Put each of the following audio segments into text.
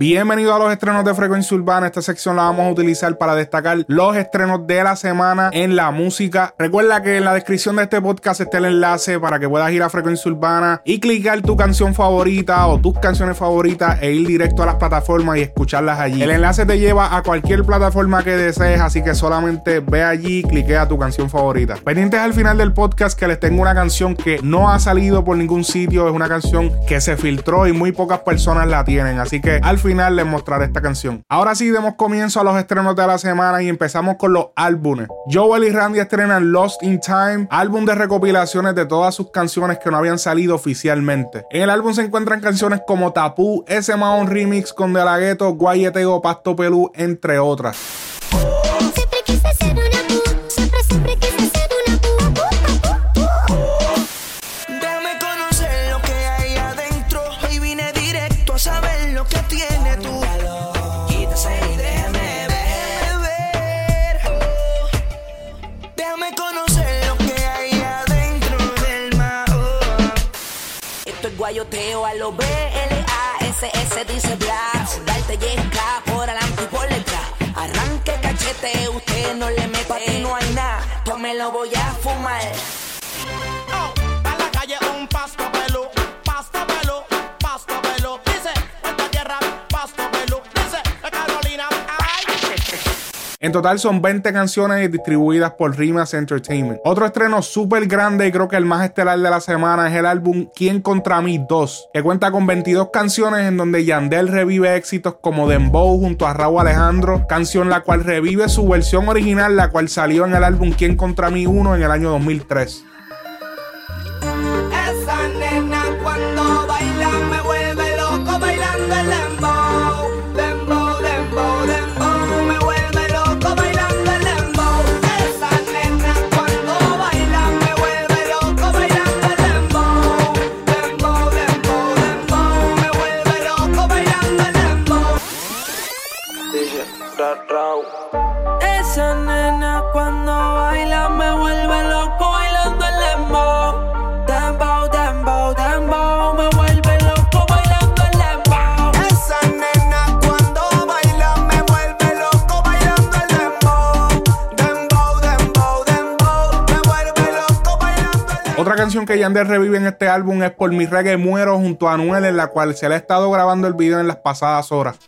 Bienvenido a los estrenos de Frecuencia Urbana. Esta sección la vamos a utilizar para destacar los estrenos de la semana en la música. Recuerda que en la descripción de este podcast está el enlace para que puedas ir a Frecuencia Urbana y clicar tu canción favorita o tus canciones favoritas e ir directo a las plataformas y escucharlas allí. El enlace te lleva a cualquier plataforma que desees, así que solamente ve allí y clique a tu canción favorita. Pendientes al final del podcast que les tengo una canción que no ha salido por ningún sitio, es una canción que se filtró y muy pocas personas la tienen, así que al final final les mostraré esta canción. Ahora sí demos comienzo a los estrenos de la semana y empezamos con los álbumes. Joel y Randy estrenan Lost in Time, álbum de recopilaciones de todas sus canciones que no habían salido oficialmente. En el álbum se encuentran canciones como Tapu, ese Mahon Remix con De La Ghetto, Guayeteo, Pasto Pelú, entre otras. Dice Black. Darte yesca por adelante y por detrás. Arranque cachete, usted no le mete. Pa' no hay nada, yo me lo voy a fumar. En total son 20 canciones distribuidas por Rimas Entertainment. Otro estreno súper grande y creo que el más estelar de la semana es el álbum Quién contra mí 2, que cuenta con 22 canciones en donde Yandel revive éxitos como Dembow junto a Raúl Alejandro, canción la cual revive su versión original, la cual salió en el álbum Quién contra mí 1 en el año 2003. Canción que Yandel revive en este álbum es Por mi reggae muero junto a Anuel, en la cual se le ha estado grabando el video en las pasadas horas.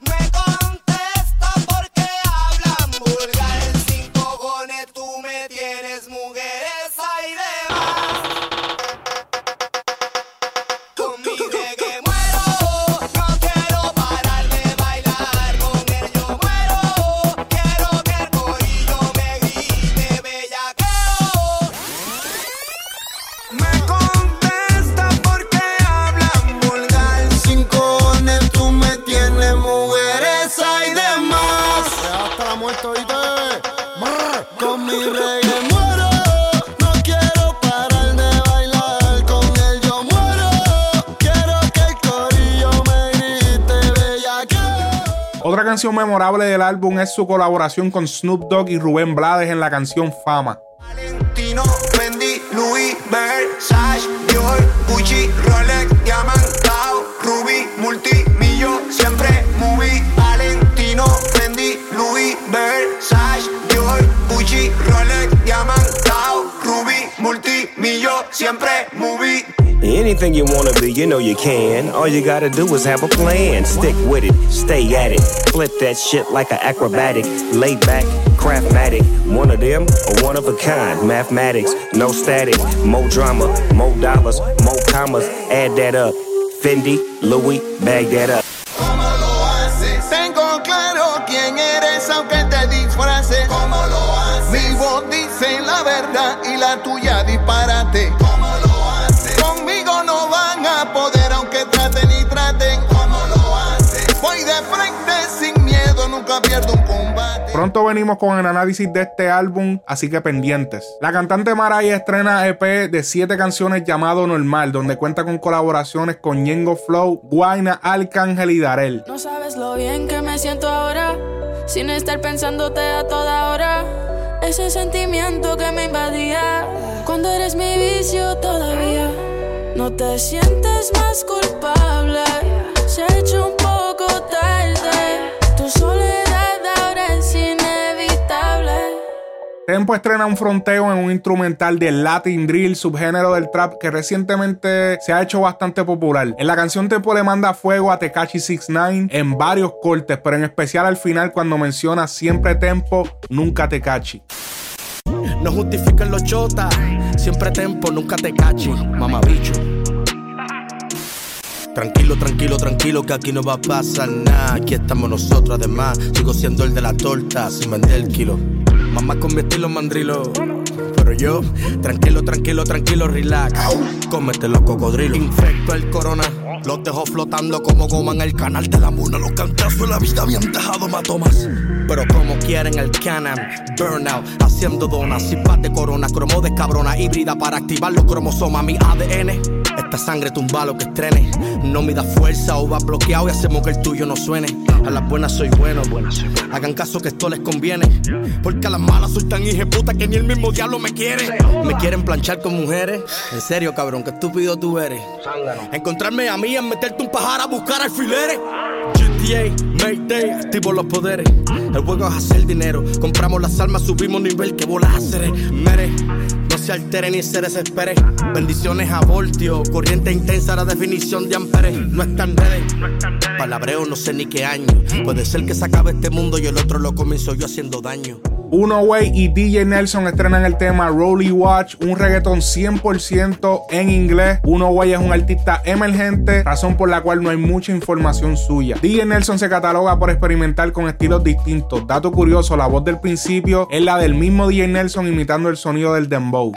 Canción memorable del álbum es su colaboración con Snoop Dogg y Rubén Blades en la canción Fama. Valentino, Louis, Gucci, Rolex, Anything you wanna be, you know you can. All you gotta do is have a plan. Stick with it, stay at it. Flip that shit like an acrobatic. Lay back, craftmatic. One of them or one of a kind. Mathematics, no static. More drama, more dollars, more commas. Add that up. Fendi, Louis, bag that up. ¿Cómo lo haces? Tengo claro quién eres aunque te disfraces. ¿Cómo lo haces? Mi voz dice la verdad y la tuya disparate. Nunca pierdo un combate. Pronto venimos con el análisis de este álbum, así que pendientes. La cantante Mariah estrena EP de 7 canciones llamado Normal, donde cuenta con colaboraciones con Ñengo Flow, Guaina, Arcángel y Darel. No sabes lo bien que me siento ahora, sin estar pensándote a toda hora. Ese sentimiento que me invadía, cuando eres mi vicio todavía. No te sientes más culpable, Tempo estrena un fronteo en un instrumental del Latin Drill, subgénero del trap que recientemente se ha hecho bastante popular. En la canción Tempo le manda fuego a Tekashi 69 en varios cortes, pero en especial al final cuando menciona siempre Tempo, nunca Tekashi. No justifiquen los chotas. Siempre tempo, nunca te cachi, mamabicho. Tranquilo, tranquilo, tranquilo, que aquí no va a pasar nada. Aquí estamos nosotros, además. Sigo siendo el de la torta, sin vender el kilo. Mamá con mi estilo mandrilo. Pero yo, tranquilo, tranquilo, tranquilo, relax. Cómete los cocodrilos. Infecto el corona. Los dejo flotando como goma en el canal de la muna. Los cantazos la vida han dejado matomas. Pero como quieren el canam, burnout, haciendo donas, cipas de corona, cromo de cabrona, híbrida para activar los cromosomas, mi ADN. Esta sangre tumba lo que estrene. No me da fuerza o va bloqueado y hacemos que el tuyo no suene. A las buenas soy bueno, Hagan caso que esto les conviene. Porque a las malas soy tan puta que ni el mismo diablo me quiere. Me quieren planchar con mujeres. En serio, cabrón, qué estúpido tú eres. Encontrarme a mí en meterte un pajar a buscar alfileres. Mayday, activo los poderes. El juego es hacer dinero. Compramos las almas, subimos nivel que bolas. Mere, no se altere ni se desespere. Bendiciones a voltio, corriente intensa, la definición de amperes. No están redes. Palabreo, no sé ni qué año. Puede ser que se acabe este mundo y el otro lo comienzo yo haciendo daño. Uno Way y DJ Nelson estrenan el tema Rolly Watch, un reggaetón 100% en inglés. Uno Way es un artista emergente, razón por la cual no hay mucha información suya. DJ Nelson se cataloga por experimentar con estilos distintos. Dato curioso, la voz del principio es la del mismo DJ Nelson imitando el sonido del dembow.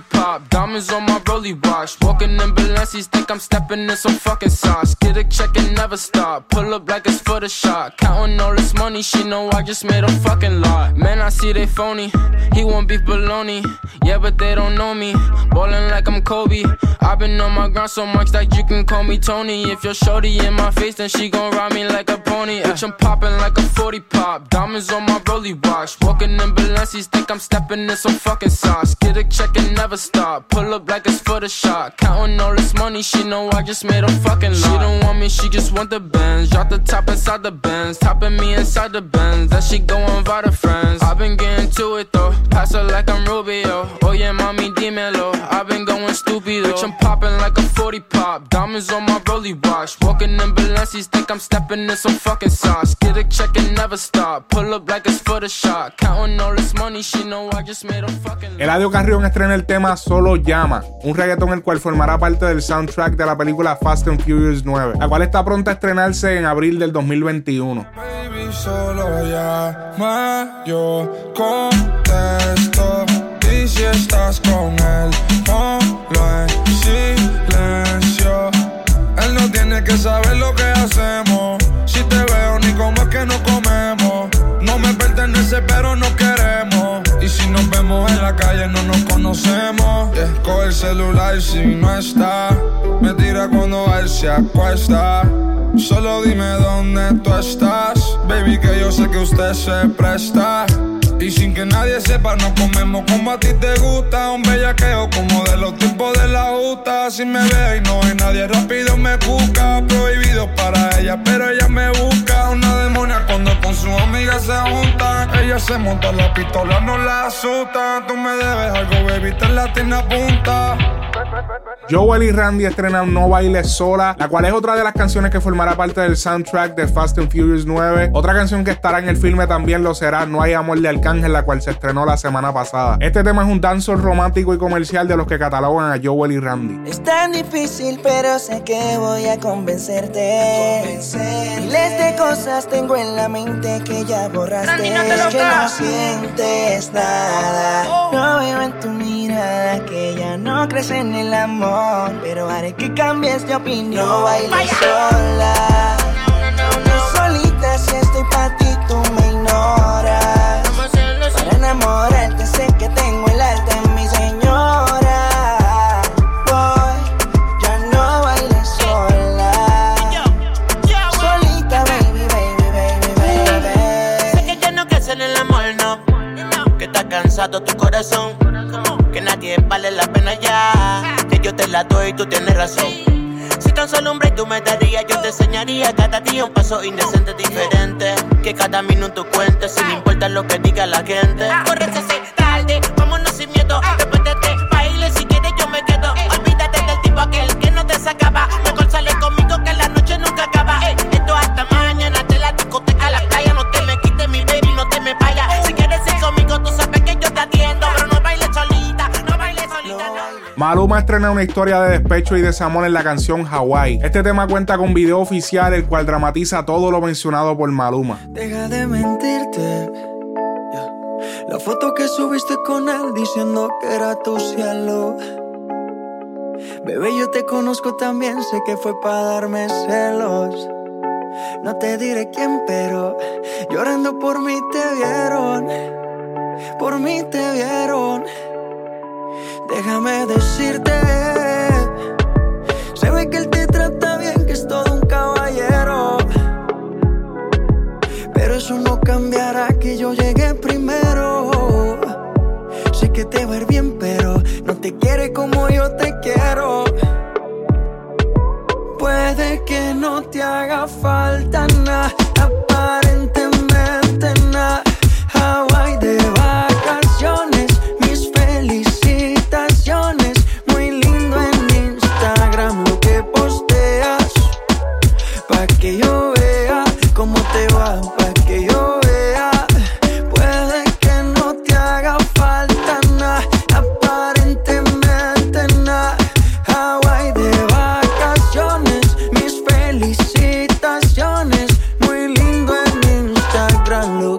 Like a 40 pop. Diamonds on my rolly watch. Walking in Balenci's, think I'm stepping in some fucking sauce. Get a check and never stop. Pull up like it's for the shot. Counting all this money, she know I just made a fucking lot. Man, I see they phony. He want beef baloney. Yeah, but they don't know me. Ballin' like I'm Kobe. I've been on my grind so much that you can call me Tony. If you're shorty in my face, then she gon' ride me like a pony. Bitch, I'm popping like a 40 pop. Diamonds on my rolly watch. Walking in Balenci's, think I'm stepping in some fucking sauce. Get a check and never stop. Pull up like it's for the shot. Counting all this money, she know I just made a fucking lot. She don't want me, she just want the Benz. Drop the top inside the Benz. Topping me inside the Benz. That she go invite her friends. i been getting to it though. Pass her like I'm Rubio. Oh yeah, mommy, dímelo. i been going stupid though. Bitch, I'm popping like a 40 pop. Diamonds on my rolly watch. Walking in Balenci's, think I'm stepping in some fucking sauce. Get a check and never stop. Pull up like it's for the shot. Counting all this money, she know I just made a fucking lot. Eladio Carrión estrena el tema Solo Llama, un reggaetón el cual formará parte del soundtrack de la película Fast and Furious 9, la cual está pronta a estrenarse en abril del 2021. Baby, solo llama, yo contesto. Y si estás con él, ponlo en silencio. Él no tiene que saber lo que hacemos. Si te veo, ni cómo es que no comemos. No me pertenece, pero no queremos. Vemos en la calle, no nos conocemos. Yeah, el celular y si no está. Me tira cuando él se acuesta. Solo dime dónde tú estás. Baby, que yo sé que usted se presta. Y sin que nadie sepa, nos comemos como a ti te gusta. Un bellaqueo como de los tiempos de la justa. Si me ve y no hay nadie rápido, me busca. Prohibido para ella, pero ella me busca. Una demonia cuando con su amiga se juntan. Ella se monta la pistola, no la asusta. Tú me debes algo, baby, te la tiene a punta. Joel y Randy estrenan No Baile Sola, la cual es otra de las canciones que formará parte del soundtrack de Fast and Furious 9. Otra canción que estará en el filme también lo será No hay amor de Arcángel, la cual se estrenó la semana pasada. Este tema es un dancehall romántico y comercial de los que catalogan a Joel y Randy. Es tan difícil, pero sé que voy a convencerte. Miles de cosas tengo en la mente que ya borraste. Es que no sientes nada. No veo en tu mirada que ya no crees en el amor. Pero haré que cambies de opinión. No bailes sola. Cansado tu corazón. Que nadie vale la pena ya. Que yo te la doy y tú tienes razón. Si tan solo hombre tú me darías, yo te enseñaría cada día un paso indecente diferente. Que cada minuto cuente, sin importar lo que diga la gente. Es tarde, vámonos sin miedo. Después de este baile, si quieres yo me quedo. Olvídate del tipo aquel que no te sacaba. Mejor sale conmigo que la noche nunca acaba. Ey, Maluma estrena una historia de despecho y desamor en la canción Hawaii. Este tema cuenta con video oficial, el cual dramatiza todo lo mencionado por Maluma. Deja de mentirte. La foto que subiste con él diciendo que era tu cielo. Bebé, yo te conozco también, sé que fue para darme celos. No te diré quién, pero llorando por mí te vieron. Por mí te vieron. Déjame decirte. Se ve que él te trata bien, que es todo un caballero. Pero eso no cambiará que yo llegué primero. Sé que te va a ir bien, pero no te quiere como yo te quiero. Puede que no te haga falta nada,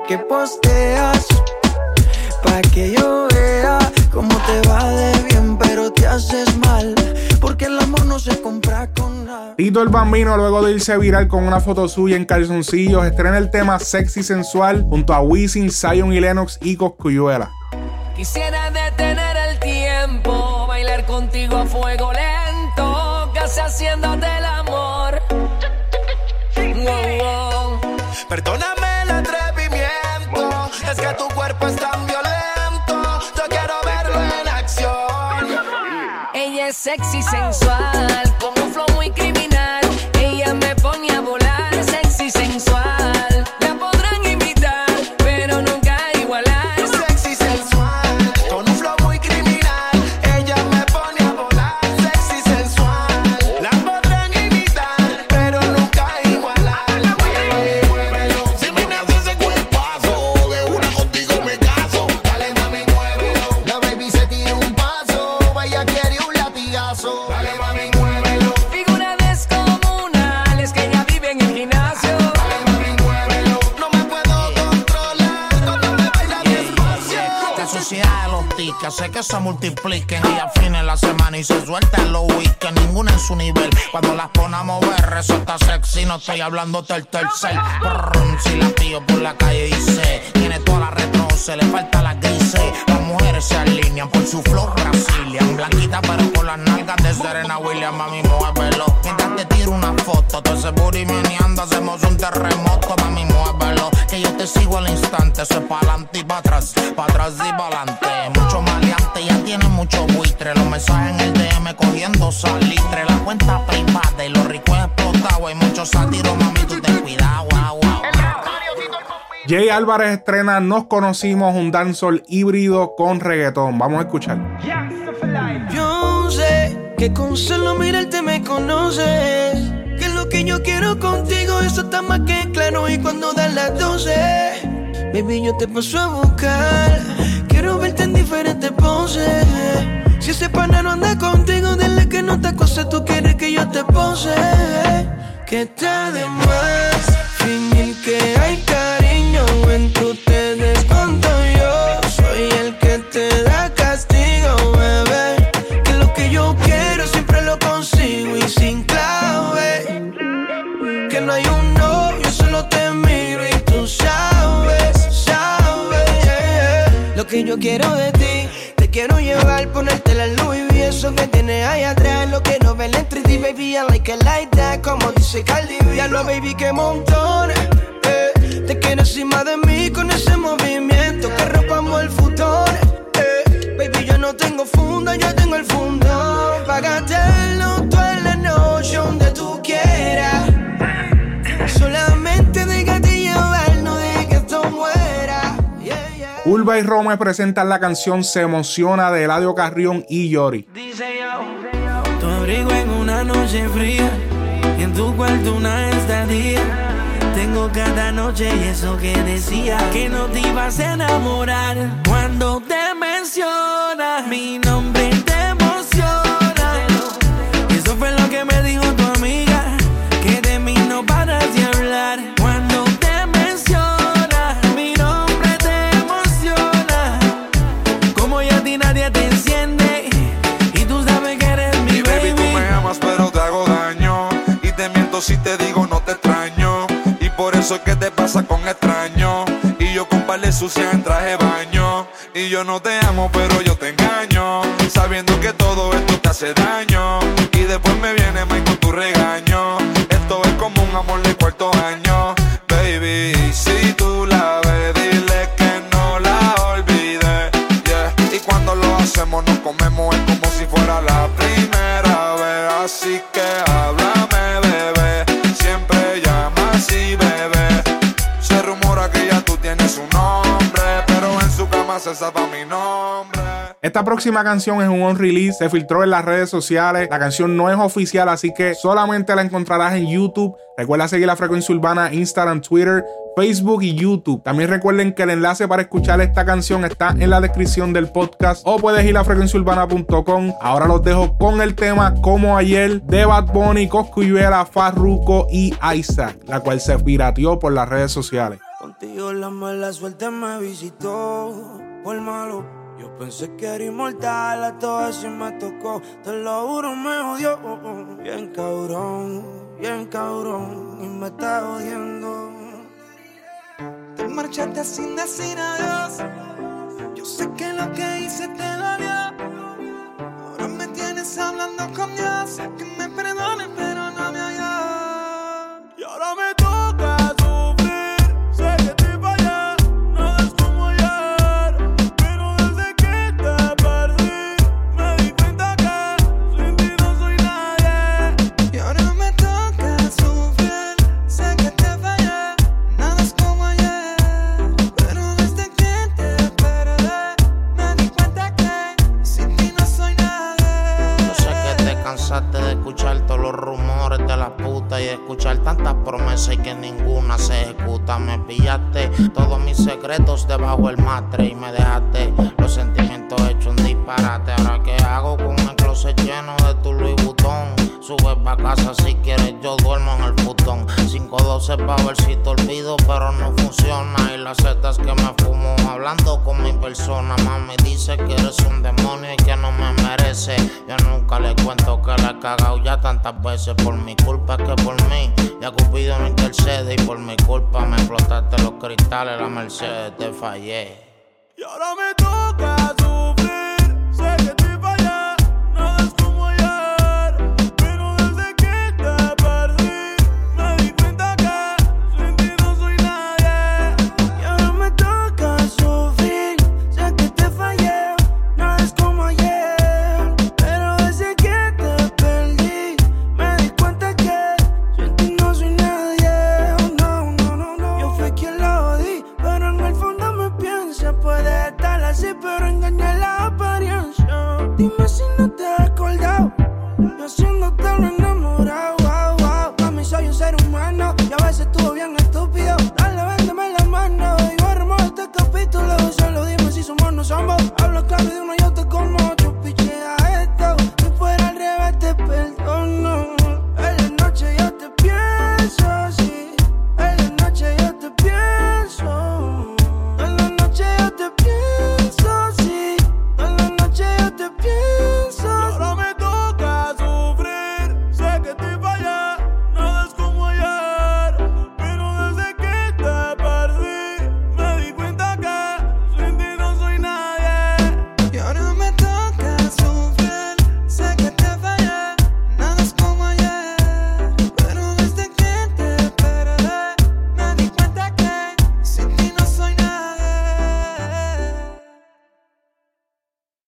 lo que posteas. Pa' que yo vea cómo te va de bien, pero te haces mal. Porque el amor no se compra con nada. Tito el Bambino, luego de irse viral con una foto suya en calzoncillos, estrena el tema Sexy Sensual junto a Wisin, Zion y Lennox y Coscuyuela. Quisiera detener el tiempo, bailar contigo a fuego lento, casi haciéndote el amor. Wow, wow. Perdóname Sexy, sensual, hace que se multipliquen y afinen la semana y se suelten los weekends. Ninguna en su nivel. Cuando las pone a mover, resulta sexy. No estoy hablando del tercer. Brrr, si la pillo por la calle dice, tiene toda la retro, se le falta la grise. Las mujeres se alinean por su flow Brazilian. Blanquita pero con las nalgas de Serena Williams, mami, muévelo. Mientras te tiro una foto, todo ese booty meneando, hacemos un terremoto, mami, muévelo. Que yo te sigo al instante, eso es pa'lante y pa' atrás, pa' atrás y pa'lante. Mucho buitre. Los mensajes en el DM cogiendo salitre. La cuenta privada y los ricos explotados. Hay muchos sátiros, mami, tú ten cuidado, wow, wow. Jay Álvarez estrena Nos Conocimos, un dancehall híbrido con reggaetón. Vamos a escuchar. Yo sé que con solo mirarte me conoces. Que lo que yo quiero contigo, eso está más que claro. Y cuando dan las 12, baby, yo te paso a buscar. Quiero verte en diferentes poses. Si ese pana no anda contigo, dile que no te acose. Tú quieres que yo te pose. Que está de más fingir que hay yo quiero de ti, te quiero llevar, ponerte la luz y eso que tienes ahí atrás. Lo que no ven en 3D, baby, I like it like that. Como dice Cardi ya lo baby, que montón. Eh. Te quiero encima de mí con ese movimiento que rompamos el futuro. Y Rome presentan la canción Se emociona de Eladio Carrión y Yori. Tu abrigo en una noche fría y en tu cuarto una estadía. Tengo cada noche y eso que decía que no te ibas a enamorar. Cuando te menciona mi nombre sucia en traje baño. Y yo no te amo, pero yo te engaño. Sabiendo que todo esto te hace daño. Y después me viene mal con tu regaño. Esto es como un amor de cuarto año. Baby, si tú la ves, dile que no la olvides. Y cuando lo hacemos nos comemos es mi nombre. Esta próxima canción es un on release, se filtró en las redes sociales. La canción no es oficial, así que solamente la encontrarás en YouTube. Recuerda seguir la frecuencia urbana, Instagram, Twitter, Facebook y YouTube. También recuerden que el enlace para escuchar esta canción está en la descripción del podcast o puedes ir a frecuenciaurbana.com. Ahora los dejo con el tema Como ayer de Bad Bunny, Coscuyuela, Farruko y Isaac, la cual se pirateó por las redes sociales. Contigo la mala suerte me visitó por malo. Yo pensé que era inmortal, a todo eso me tocó. Te lo juro, me odió. Bien cabrón, bien cabrón. Y me está odiando. Te marchaste sin decir adiós. Yo sé que lo que hice te dolió. Ahora me tienes hablando con Dios. Que me perdone, pero 512 pa' ver si te olvido, pero no funciona. Y las setas que me fumo hablando con mi persona. Mami dice que eres un demonio y que no me merece. Yo nunca le cuento que la he cagado ya tantas veces. Por mi culpa que por mí. Ya Cupido no intercede y por mi culpa me explotaste los cristales. La Mercedes te fallé. Y ahora me toca